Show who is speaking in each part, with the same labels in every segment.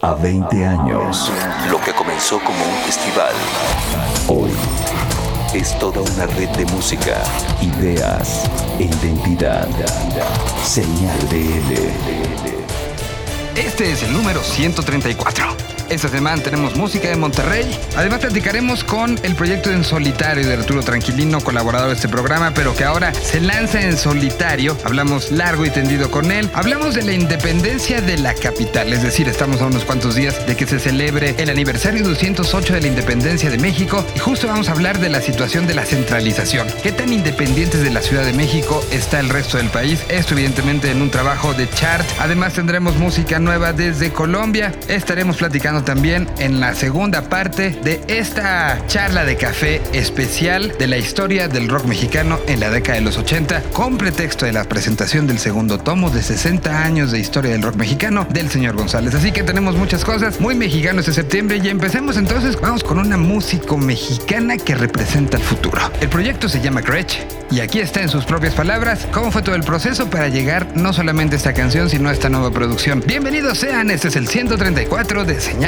Speaker 1: A 20 años, lo que comenzó como un festival, hoy es toda una red de música, ideas e identidad. Señal BL.
Speaker 2: Este es el número 134. Esta semana tenemos música de Monterrey. Además platicaremos con el proyecto En Solitario de Arturo Tranquilino, colaborador de este programa, pero que ahora se lanza en solitario. Hablamos largo y tendido con él. Hablamos de la independencia de la capital, es decir, estamos a unos cuantos días de que se celebre el aniversario 208 de la independencia de México y justo vamos a hablar de la situación de la centralización. ¿Qué tan independientes de la Ciudad de México está el resto del país? Esto evidentemente en un trabajo de chart. Además tendremos música nueva desde Colombia. Estaremos platicando también en la segunda parte de esta charla de café especial de la historia del rock mexicano en la década de los 80, con pretexto de la presentación del segundo tomo de 60 años de historia del rock mexicano del señor González. Así que tenemos muchas cosas muy mexicanos este septiembre y empecemos entonces, vamos con una músico mexicana que representa el futuro. El proyecto se llama Gretsch y aquí está en sus propias palabras cómo fue todo el proceso para llegar no solamente a esta canción, sino a esta nueva producción. Bienvenidos sean, este es el 134 de Señal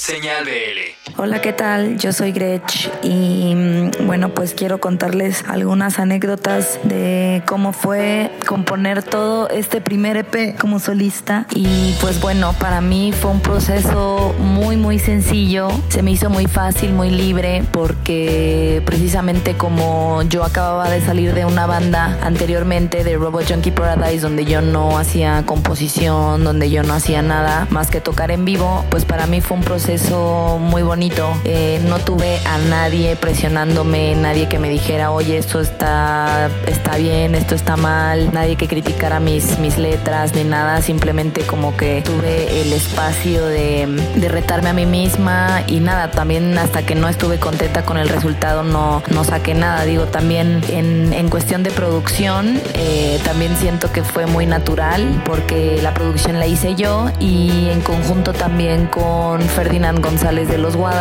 Speaker 3: Señal BL.
Speaker 4: Hola, ¿qué tal? Yo soy Gretsch y mm, bueno, pues quiero contarles algunas anécdotas de cómo fue componer todo este primer EP como solista y pues bueno, para mí fue un proceso muy muy sencillo, se me hizo muy fácil, muy libre porque precisamente como yo acababa de salir de una banda anteriormente de Robot Junkie Paradise donde yo no hacía composición, donde yo no hacía nada más que tocar en vivo, pues para mí fue un proceso muy bonito. Eh, no tuve a nadie presionándome, nadie que me dijera, oye, esto está, está bien, esto está mal, nadie que criticara mis, mis letras ni nada, simplemente como que tuve el espacio de, retarme a mí misma y nada, también hasta que no estuve contenta con el resultado no, no saqué nada. Digo, también en, cuestión de producción, eh, también siento que fue muy natural porque la producción la hice yo y en conjunto también con Ferdinand González de los Guadas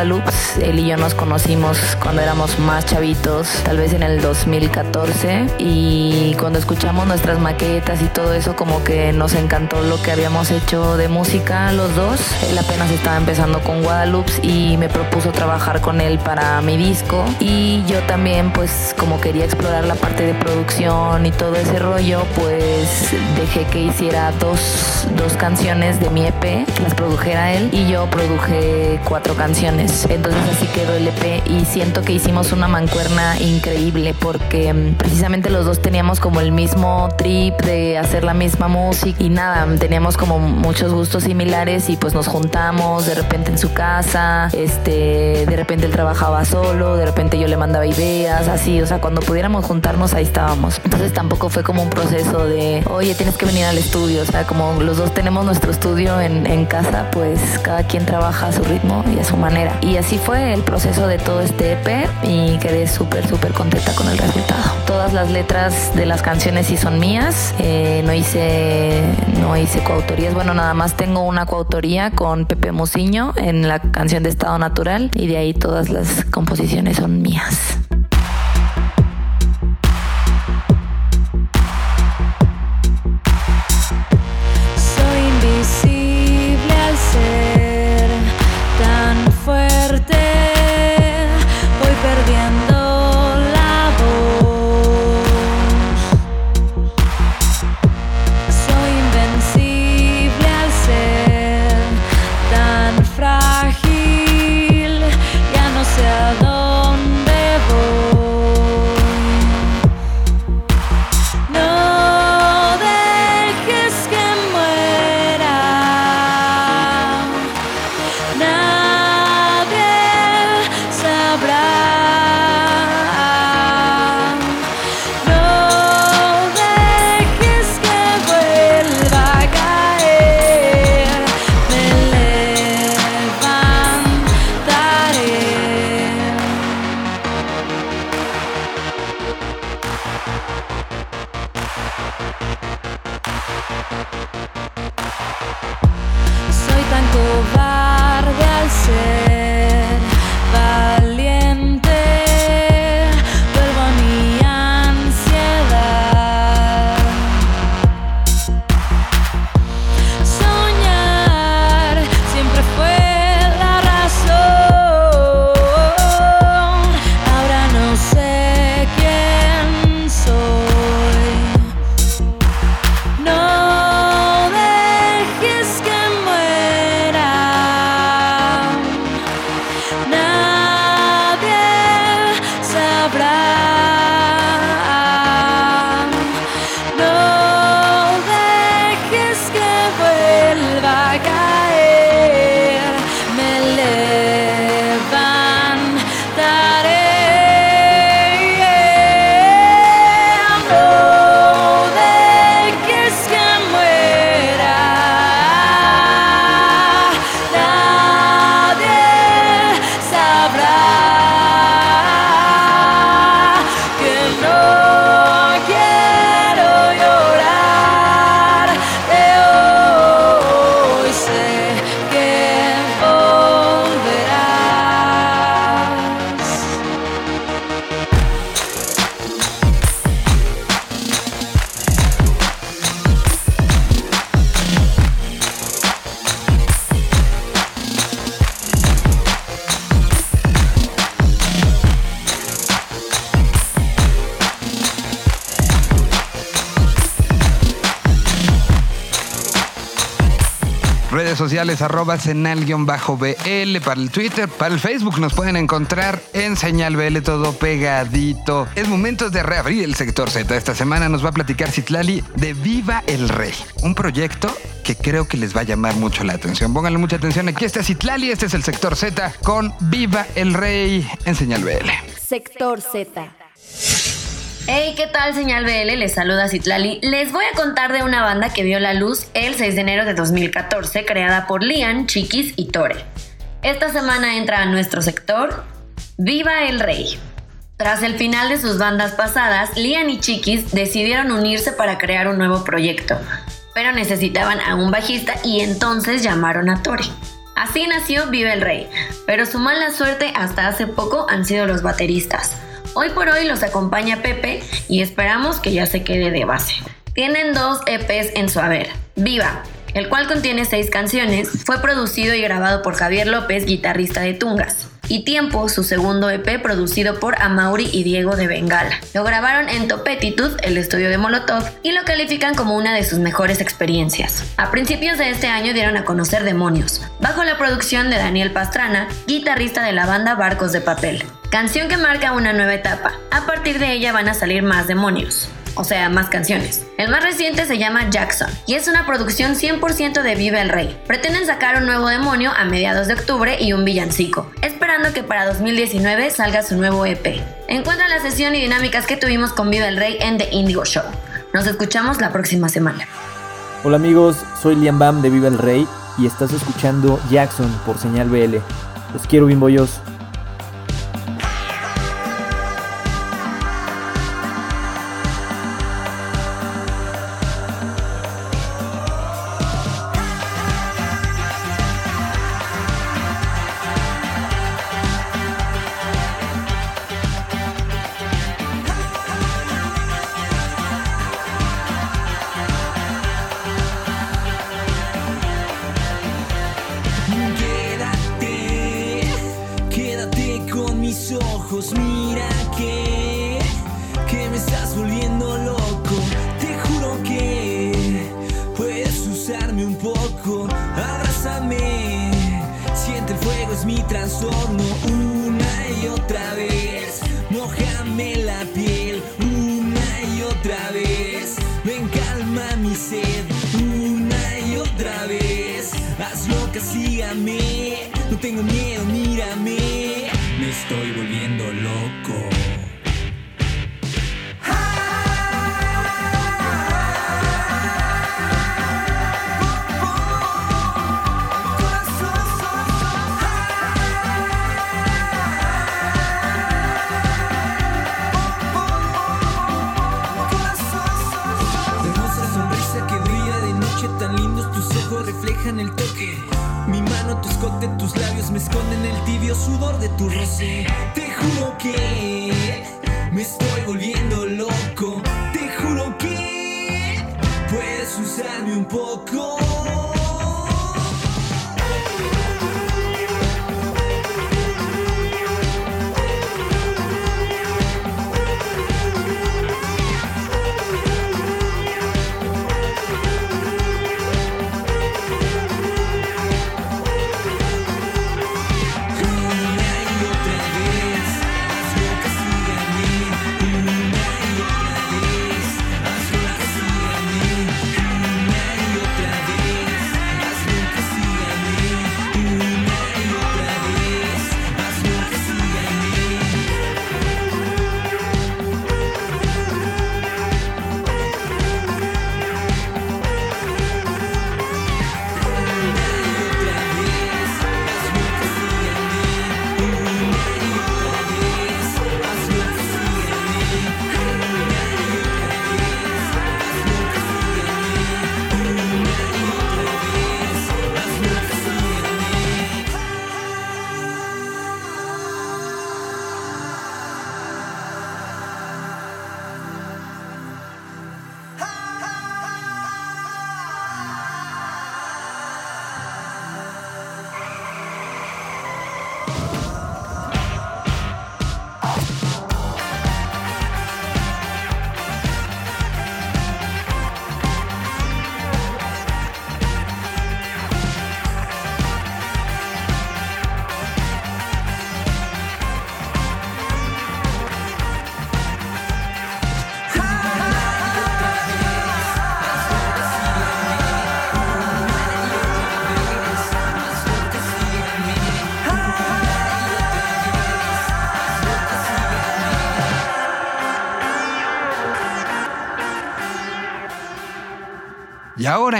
Speaker 4: él y yo nos conocimos cuando éramos más chavitos, tal vez en el 2014. Y cuando escuchamos nuestras maquetas y todo eso, como que nos encantó lo que habíamos hecho de música los dos. Él apenas estaba empezando con Guadalupe y me propuso trabajar con él para mi disco. Y yo también, pues como quería explorar la parte de producción y todo ese rollo, pues dejé que hiciera dos, dos canciones de mi EP, las produjera él y yo produje cuatro canciones. Entonces así quedó el EP y siento que hicimos una mancuerna increíble porque mm, precisamente los dos teníamos como el mismo trip de hacer la misma música y nada, teníamos como muchos gustos similares y pues nos juntamos de repente en su casa, este, de repente él trabajaba solo, de repente yo le mandaba ideas, así, o sea, cuando pudiéramos juntarnos ahí estábamos. Entonces tampoco fue como un proceso de, oye, tienes que venir al estudio, o sea, como los dos tenemos nuestro estudio en, en casa, pues cada quien trabaja a su ritmo y a su manera. Y así fue el proceso de todo este EP y quedé súper, súper contenta con el resultado. Todas las letras de las canciones sí son mías. Eh, no hice, no hice coautorías. Bueno, nada más tengo una coautoría con Pepe Musiño en la canción de Estado Natural y de ahí todas las composiciones son mías.
Speaker 2: Sociales, arroba senal-bl para el Twitter, para el Facebook nos pueden encontrar en Señal BL todo pegadito. Es momento de reabrir el sector Z. Esta semana nos va a platicar Citlali de Viva el Rey, un proyecto que creo que les va a llamar mucho la atención. Pónganle mucha atención. Aquí está Citlali, este es el sector Z con Viva el Rey en Señal BL.
Speaker 5: Sector Z. Hey, ¿qué tal, señal BL? Les saluda Citlali. Les voy a contar de una banda que vio la luz el 6 de enero de 2014, creada por Lian, Chiquis y Tore. Esta semana entra a nuestro sector Viva el Rey. Tras el final de sus bandas pasadas, Lian y Chiquis decidieron unirse para crear un nuevo proyecto, pero necesitaban a un bajista y entonces llamaron a Tore. Así nació Viva el Rey, pero su mala suerte hasta hace poco han sido los bateristas. Hoy por hoy los acompaña Pepe y esperamos que ya se quede de base. Tienen dos EPs en su haber. Viva, el cual contiene seis canciones, fue producido y grabado por Javier López, guitarrista de Tungas. Y Tiempo, su segundo EP producido por Amauri y Diego de Bengala. Lo grabaron en Topetitud, el estudio de Molotov, y lo califican como una de sus mejores experiencias. A principios de este año dieron a conocer Demonios, bajo la producción de Daniel Pastrana, guitarrista de la banda Barcos de Papel. Canción que marca una nueva etapa. A partir de ella van a salir más demonios o sea, más canciones. El más reciente se llama Jackson y es una producción 100% de Vive el Rey. Pretenden sacar un nuevo demonio a mediados de octubre y un villancico, esperando que para 2019 salga su nuevo EP. Encuentra la sesión y dinámicas que tuvimos con Vive el Rey en The Indigo Show. Nos escuchamos la próxima semana.
Speaker 6: Hola amigos, soy Liam Bam de Vive el Rey y estás escuchando Jackson por Señal BL. Los quiero bollos.
Speaker 2: Mira que... sudor de tu roce. Te juro que me estoy volviendo.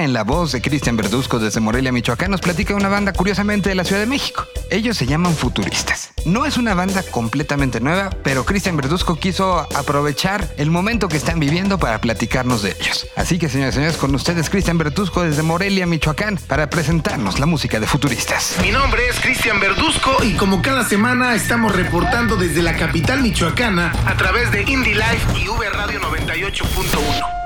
Speaker 2: En la voz de Cristian Verduzco desde Morelia, Michoacán, nos platica una banda curiosamente de la Ciudad de México. Ellos se llaman Futuristas. No es una banda completamente nueva, pero Cristian Verduzco quiso aprovechar el momento que están viviendo para platicarnos de ellos. Así que, señores y señores, con ustedes Cristian Verduzco desde Morelia, Michoacán, para presentarnos la música de Futuristas.
Speaker 7: Mi nombre es Cristian Verduzco y como cada semana estamos reportando desde la capital michoacana a través de Indie Life y V Radio 98.1.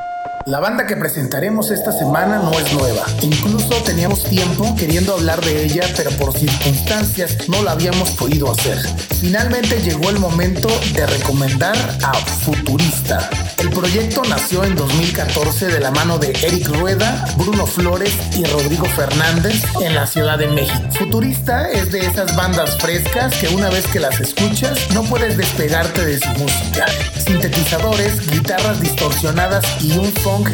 Speaker 7: La banda que presentaremos esta semana no es nueva. Incluso teníamos tiempo queriendo hablar de ella, pero por circunstancias no la habíamos podido hacer. Finalmente llegó el momento de recomendar a Futurista. El proyecto nació en 2014 de la mano de Eric Rueda, Bruno Flores y Rodrigo Fernández en la Ciudad de México. Futurista es de esas bandas frescas que una vez que las escuchas no puedes despegarte de su música. Sintetizadores, guitarras distorsionadas y un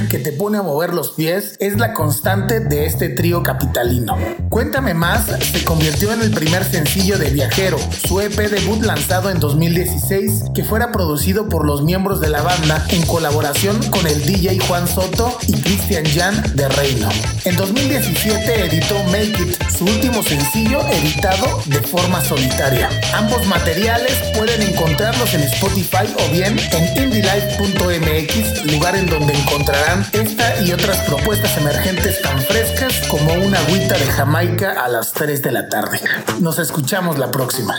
Speaker 7: que te pone a mover los pies es la constante de este trío capitalino. Cuéntame más se convirtió en el primer sencillo de Viajero, su EP debut lanzado en 2016, que fuera producido por los miembros de la banda en colaboración con el DJ Juan Soto y Christian Jan de Reino. En 2017 editó Make It, su último sencillo editado de forma solitaria. Ambos materiales pueden encontrarlos en Spotify o bien en indielife.mx, lugar en donde encontrar encontrarán esta y otras propuestas emergentes tan frescas como una agüita de Jamaica a las 3 de la tarde. Nos escuchamos la próxima.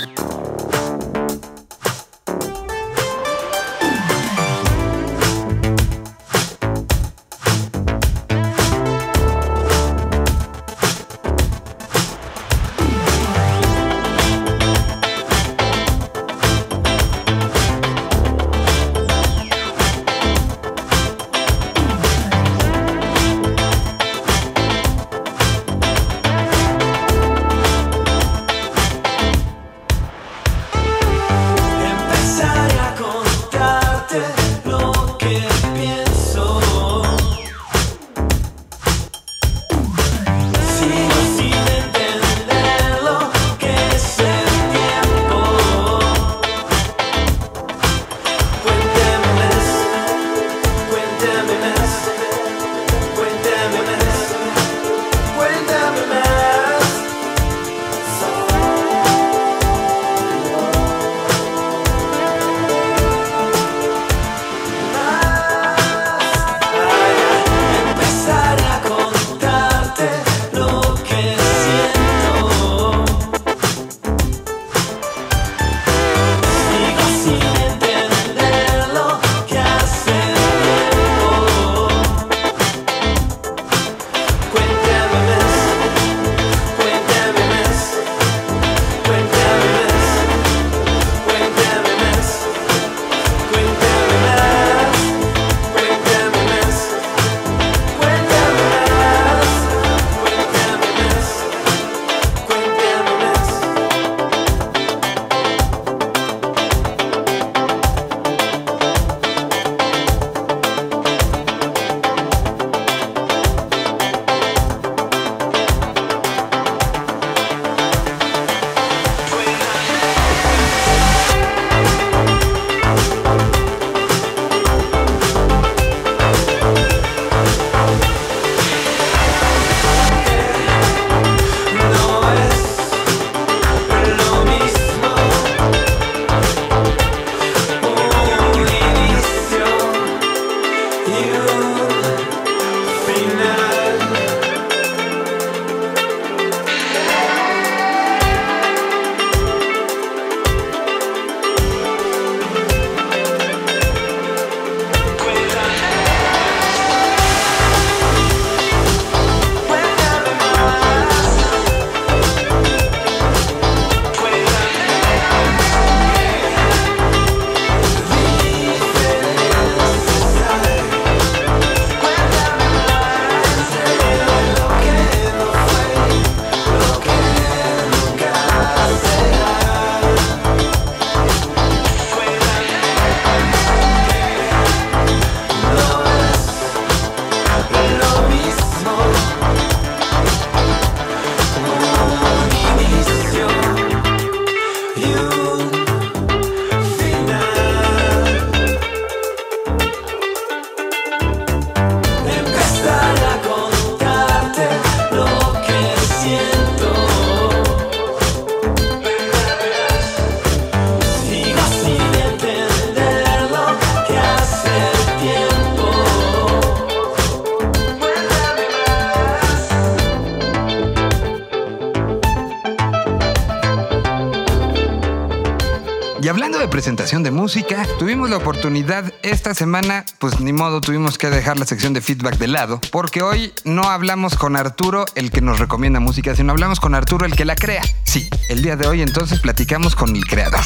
Speaker 2: Esta semana, pues ni modo, tuvimos que dejar la sección de feedback de lado, porque hoy no hablamos con Arturo, el que nos recomienda música, sino hablamos con Arturo, el que la crea. Sí, el día de hoy entonces platicamos con el creador.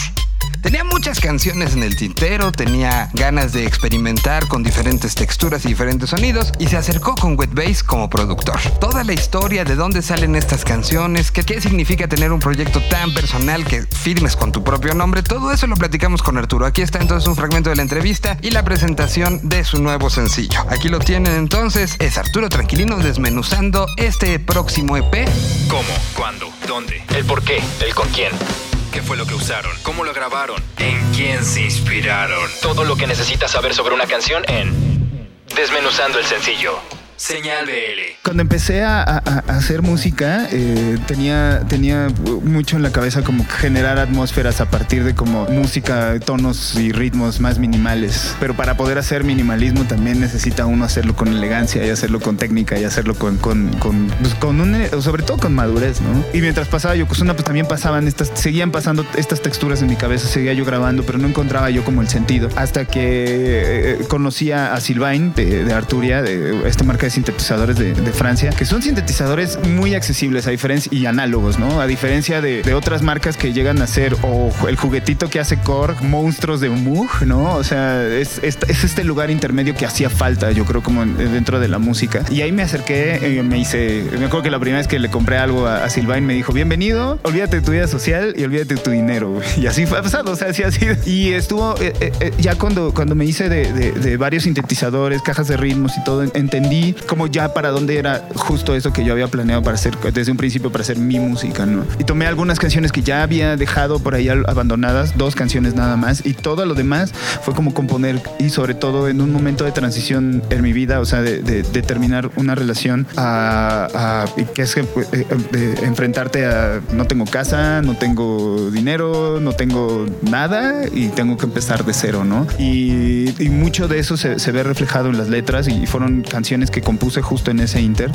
Speaker 2: Tenía muchas canciones en el tintero, tenía ganas de experimentar con diferentes texturas y diferentes sonidos y se acercó con Wet Bass como productor. Toda la historia de dónde salen estas canciones, qué, qué significa tener un proyecto tan personal que firmes con tu propio nombre, todo eso lo platicamos con Arturo. Aquí está entonces un fragmento de la entrevista y la presentación de su nuevo sencillo. Aquí lo tienen entonces, es Arturo Tranquilino desmenuzando este próximo EP.
Speaker 3: ¿Cómo? ¿Cuándo? ¿Dónde? ¿El por qué? ¿El con quién? ¿Qué fue lo que usaron? ¿Cómo lo grabaron? ¿En quién se inspiraron? Todo lo que necesitas saber sobre una canción en Desmenuzando el sencillo. Señal BL.
Speaker 8: Cuando empecé a, a- a hacer música, eh, tenía, tenía mucho en la cabeza como generar atmósferas a partir de como música, tonos y ritmos más minimales. Pero para poder hacer minimalismo también necesita uno hacerlo con elegancia y hacerlo con técnica y hacerlo con, con, con, pues, con un, eh, sobre todo con madurez, ¿no? Y mientras pasaba Yokozuna, pues también pasaban estas, seguían pasando estas texturas en mi cabeza, seguía yo grabando, pero no encontraba yo como el sentido. Hasta que eh, conocí a, a Sylvain de, de Arturia, de esta marca de sintetizadores de, Francia, que son sintetizadores muy accesibles a diferencia y análogos, ¿no? A diferencia de, otras marcas que llegan a ser o el juguetito que hace Korg, monstruos de Moog, ¿no? O sea, es, es, es este lugar intermedio que hacía falta, yo creo, como en- dentro de la música. Y ahí me acerqué, eh, me hice, me acuerdo que la primera vez que le compré algo a, a Sylvain me dijo, bienvenido, olvídate de tu vida social y olvídate de tu dinero. Y así fue pasado, o sea, así ha sido. Y estuvo, eh, eh, ya cuando, cuando me hice de varios sintetizadores, cajas de ritmos y todo, entendí como ya para dónde era justo eso que yo había planeado para hacer desde un principio para hacer mi música, ¿no? Y tomé algunas canciones que ya había dejado por ahí abandonadas, dos canciones nada más, y todo lo demás fue como componer y sobre todo en un momento de transición en mi vida, o sea, de, de- de terminar una relación a, a- que es eh, de enfrentarte a no tengo casa, no tengo dinero, no tengo nada y tengo que empezar de cero, ¿no? Y, y mucho de eso se, se ve reflejado en las letras y fueron canciones que compuse justo en ese inter,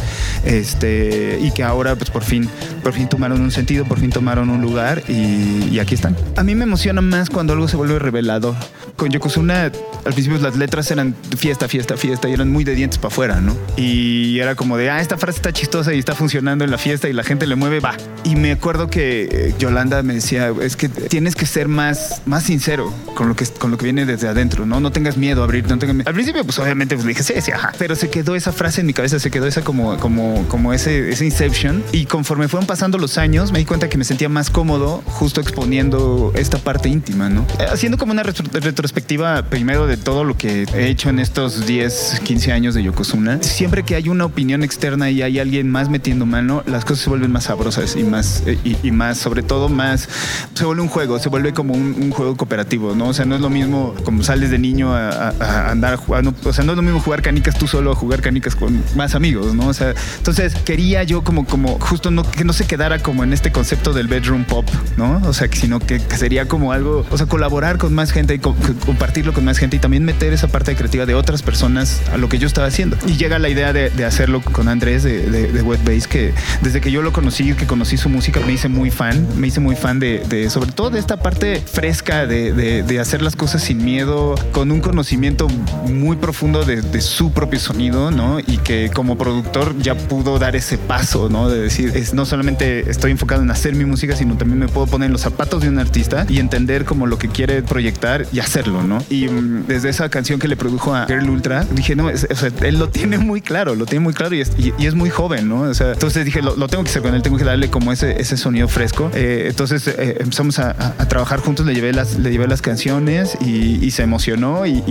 Speaker 8: este, y que ahora pues por fin, por fin tomaron un sentido, por fin tomaron un lugar y, y aquí están. A mí me emociona más cuando algo se vuelve revelador. Con Yokozuna, al principio las letras eran fiesta, fiesta, fiesta y eran muy de dientes para afuera, ¿no? Y era como de, ah, esta frase está chistosa y está funcionando en la fiesta y la gente le mueve, va. Y me acuerdo que eh, Yolanda me decía, es que tienes que ser más, más sincero con lo que, con lo que viene desde adentro, ¿no? No tengas miedo a abrir, no tengas miedo. Al principio, pues obviamente pues, dije, sí, sí, ajá. Pero se quedó esa frase en mi cabeza, se quedó esa como, como, como ese, ese inception. Y conforme fueron pasando los años, me di cuenta que me sentía más cómodo justo exponiendo esta parte íntima, ¿no? Eh, Haciendo como una retro- retrospectiva primero de todo lo que he hecho en estos 10, 15 años de Yokozuna. Siempre que hay una opinión externa y hay alguien más metiendo mano, las cosas se vuelven más sabrosas y más, eh, y, y más, sobre todo más, se vuelve un juego, se vuelve como un, un juego cooperativo, ¿no? O sea, no es lo mismo como sales de niño a, a- a andar jugando, o sea, no es lo mismo jugar canicas tú solo a jugar canicas con más amigos, ¿no? O sea, entonces quería yo como, justo no, que no se quedara como en este concepto del bedroom pop, ¿no? O sea, sino que, sería como algo, o sea, colaborar con más gente y co- co- compartirlo con más gente y también meter esa parte creativa de otras personas a lo que yo estaba haciendo. Y llega la idea de, hacerlo con Andrés de, de, Bass, que desde que yo lo conocí, que conocí su música, me hice muy fan, me hice muy fan de, sobre todo de esta parte fresca de, de- hacer las cosas sin miedo, con un conocimiento muy profundo de su propio sonido, ¿no? Y que como productor ya pudo dar ese paso, ¿no? De decir, es, no solamente estoy enfocado en hacer mi música, sino también me puedo poner en los zapatos de un artista y entender como lo que quiere proyectar y hacerlo, ¿no? Y mm, desde esa canción que le produjo a Girl Ultra, dije, no, es- o sea, él lo tiene muy claro, lo tiene muy claro y es, y- y es muy joven, ¿no? O sea, entonces dije, lo, lo tengo que hacer con él, tengo que darle como ese, ese sonido fresco. Eh, entonces eh, empezamos a, a- a trabajar juntos, le llevé las, le llevé las canciones y, y se emocionó y,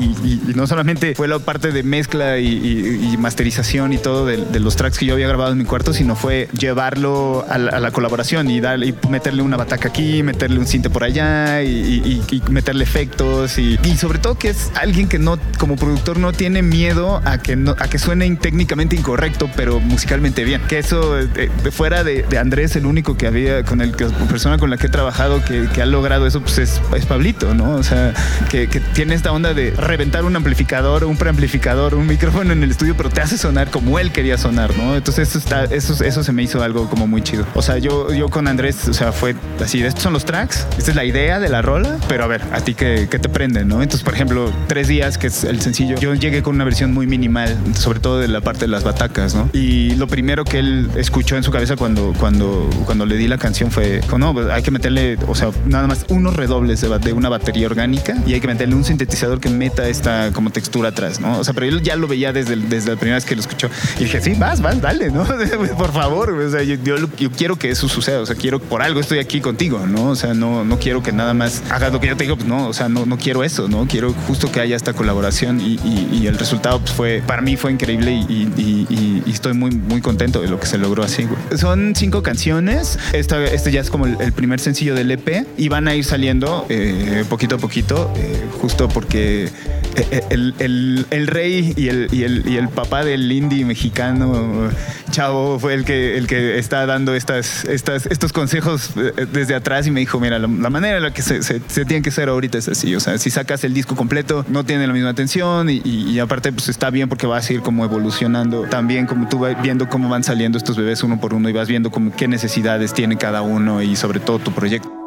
Speaker 8: no solamente fue la parte de mezcla y, y- y masterización y todo de, de los tracks que yo había grabado en mi cuarto, sino fue llevarlo a la, a la colaboración y, darle, y meterle una bataca aquí, meterle un cinte por allá y, y- y meterle efectos y, sobre todo que es alguien que no, como productor, no tiene miedo a que, no, a que suene técnicamente incorrecto, pero musicalmente bien. Que eso, eh, de fuera de, de Andrés, el único que había, con el que, persona con la que he trabajado que, que ha logrado eso, pues es, es Pablito, ¿no? O sea, que, que tiene esta onda de reventar un amplificador, un preamplificador, un micrófono en el estudio, pero te hace hace sonar como él quería sonar, ¿no? Entonces eso, está, eso, eso se me hizo algo como muy chido. O sea, yo, yo con Andrés, o sea, fue así, estos son los tracks, esta es la idea de la rola, pero a ver, a ti qué, te prende, ¿no? Entonces, por ejemplo, Tres Días, que es el sencillo, yo llegué con una versión muy minimal, sobre todo de la parte de las batacas, ¿no? Y lo primero que él escuchó en su cabeza cuando, cuando, cuando le di la canción fue, no, pues hay que meterle, o sea, nada más unos redobles de, de una batería orgánica y hay que meterle un sintetizador que meta esta como textura atrás, ¿no? O sea, pero él ya lo veía desde, desde la primera vez que lo escuchó. Y dije, sí, vas, vas, dale, ¿no? por favor, o sea, yo, quiero que eso suceda, o sea, quiero, por algo estoy aquí contigo, ¿no? O sea, no, no quiero que nada más hagas lo que yo te digo, pues no, o sea, no, no quiero eso, ¿no? Quiero justo que haya esta colaboración y, el resultado pues, fue, para mí fue increíble y, estoy muy, muy contento de lo que se logró así, güey. Son cinco canciones, esta, este ya es como el, primer sencillo del EP y van a ir saliendo eh, poquito a poquito, eh, justo porque el, el, el, rey y el, y, el, y el papá del indie mexicano, Chavo, fue el que, el que está dando estas, estas, estos consejos eh, desde atrás y me dijo, mira, la, manera en la que se, se, tiene que hacer ahorita es así. O sea, si sacas el disco completo, no tiene la misma atención y, y, aparte pues está bien porque va a seguir como evolucionando. También como tú vas viendo cómo van saliendo estos bebés uno por uno y vas viendo como qué necesidades tiene cada uno y sobre todo tu proyecto.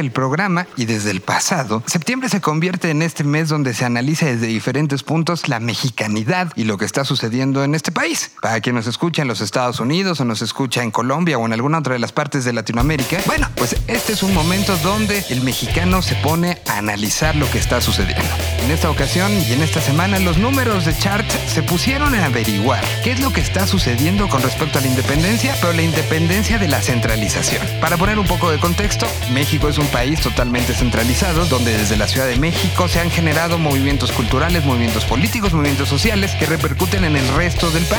Speaker 2: El programa y desde el pasado, septiembre se convierte en este mes donde se analiza desde diferentes puntos la mexicanidad y lo que está sucediendo en este Para quien nos escucha en los Estados Unidos o nos escucha en Colombia o en alguna otra de las partes de Latinoamérica, bueno, pues este es un momento donde el mexicano se pone a analizar lo que está sucediendo. En esta ocasión y en esta semana los números de chart se pusieron a averiguar qué es lo que está sucediendo con respecto a la independencia, pero la independencia de la centralización. Para poner un poco de contexto, México es un país totalmente centralizado donde desde la Ciudad de México se han generado movimientos culturales, movimientos políticos, movimientos sociales que repercuten en el resto del país.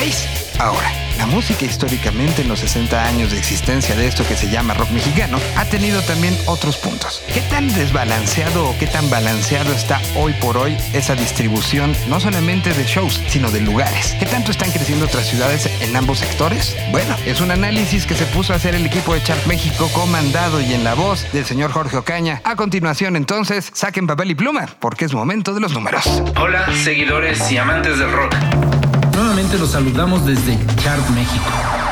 Speaker 2: Ahora, la música históricamente en los 60 años de existencia de esto que se llama rock mexicano ha tenido también otros puntos. ¿Qué tan desbalanceado o qué tan balanceado está hoy por hoy esa distribución no solamente de shows, sino de lugares? ¿Qué tanto están creciendo otras ciudades en ambos sectores? Bueno, es un análisis que se puso a hacer el equipo de Chart México comandado y en la voz del señor Jorge Ocaña. A continuación entonces, saquen papel y pluma porque es momento de los números.
Speaker 9: Hola, seguidores y amantes del rock.
Speaker 10: Los saludamos desde Chart México.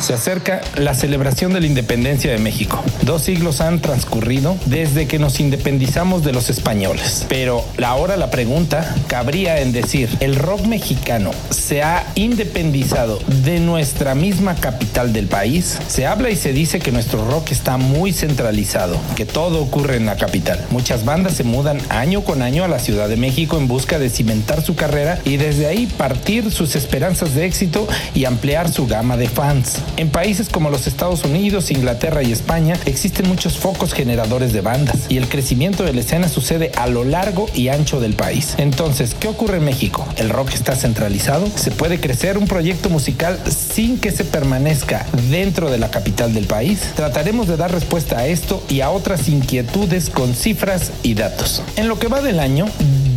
Speaker 10: Se acerca la celebración de la independencia de México. Dos siglos han transcurrido desde que nos independizamos de los españoles. Pero ahora la pregunta cabría en decir, ¿el rock mexicano se ha independizado de nuestra misma capital del país? Se habla y se dice que nuestro rock está muy centralizado, que todo ocurre en la capital. Muchas bandas se mudan año con año a la Ciudad de México en busca de cimentar su carrera y desde ahí partir sus esperanzas de éxito y ampliar su gama de fans. En países como los Estados Unidos, Inglaterra y España existen muchos focos generadores de bandas y el crecimiento de la escena sucede a lo largo y ancho del país. Entonces, ¿qué ocurre en México? ¿El rock está centralizado? ¿Se puede crecer un proyecto musical sin que se permanezca dentro de la capital del país? Trataremos de dar respuesta a esto y a otras inquietudes con cifras y datos. En lo que va del año,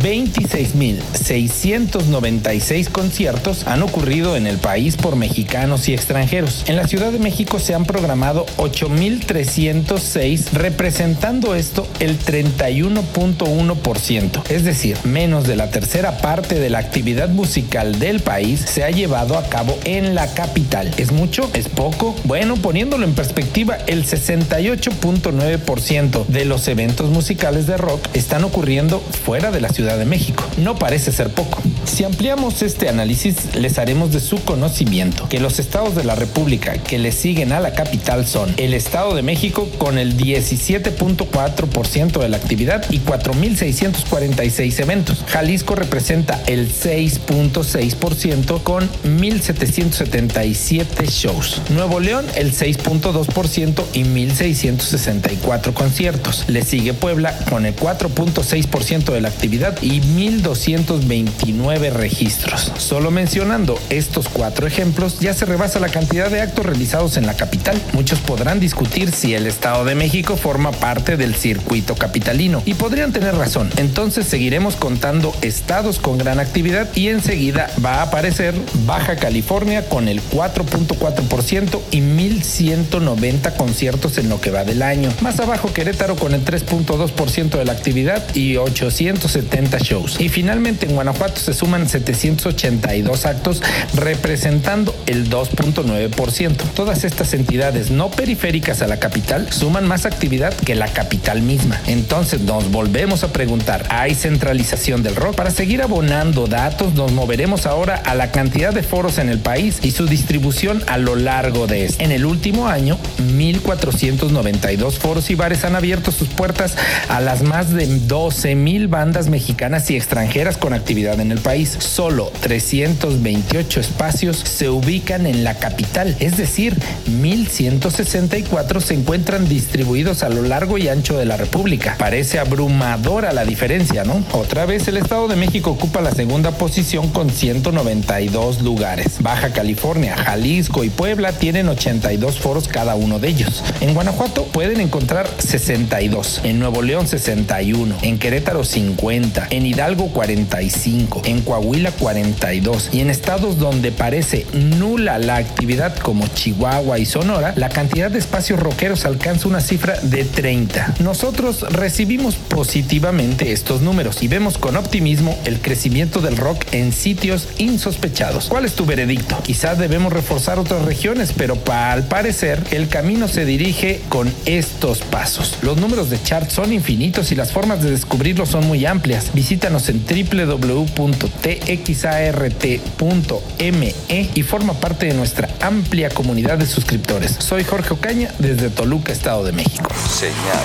Speaker 10: 26.696 conciertos han ocurrido en el país por mexicanos y extranjeros. En la Ciudad de México se han programado 8.306, representando esto el 31.1%. Es decir, menos de la tercera parte de la actividad musical del país se ha llevado a cabo en la capital. ¿Es mucho? ¿Es poco? Bueno, poniéndolo en perspectiva, el 68.9% de los eventos musicales de rock están ocurriendo fuera de la Ciudad de México. No parece ser poco. Si ampliamos este análisis, les haremos de su conocimiento que los estados de la República que le siguen a la capital son el Estado de México con el 17.4% de la actividad y 4.646 eventos. Jalisco representa el 6.6% con 1.777 shows. Nuevo León el 6.2% y 1.664 conciertos. Le sigue Puebla con el 4.6% de la actividad y 1.229 registros. Solo mencionando estos cuatro ejemplos ya se rebasa la cantidad de actos realizados en la capital. Muchos podrán discutir si el Estado de México forma parte del circuito capitalino y podrían tener razón. Entonces seguiremos contando estados con gran actividad y enseguida va a aparecer Baja California con el 4.4% y 1.190 conciertos en lo que va del año. Más abajo Querétaro con el 3.2% de la actividad y 870 shows. Y finalmente en Guanajuato se suman 782 actos representando el 2.9%. Todas estas entidades no periféricas a la capital suman más actividad que la capital misma. Entonces nos volvemos a preguntar, ¿hay centralización del rock? Para seguir abonando datos nos moveremos ahora a la cantidad de foros en el país y su distribución a lo largo de este. En el último año, 1.492 foros y bares han abierto sus puertas a las más de 12.000 bandas mexicanas y extranjeras con actividad en el país. Solo 328 espacios se ubican en la capital, es decir, 1.164 se encuentran distribuidos a lo largo y ancho de la República. Parece abrumadora la diferencia, ¿no? Otra vez el Estado de México ocupa la segunda posición con 192 lugares. Baja California, Jalisco y Puebla tienen 82 foros cada uno de ellos. En Guanajuato pueden encontrar 62, en Nuevo León 61, en Querétaro 50, en Hidalgo 45, en Coahuila 42 y en estados donde parece nula la actividad como Chihuahua y Sonora, la cantidad de espacios rockeros alcanza una cifra de 30. Nosotros recibimos positivamente estos números y vemos con optimismo el crecimiento del rock en sitios insospechados. ¿Cuál es tu veredicto? Quizás debemos reforzar otras regiones, pero al parecer el camino se dirige con estos pasos. Los números de chart son infinitos y las formas de descubrirlos son muy amplias. Visítanos en www.txart.me y forma parte de nuestra amplia comunidad de suscriptores. Soy Jorge Ocaña desde Toluca, Estado de México.
Speaker 1: Señal.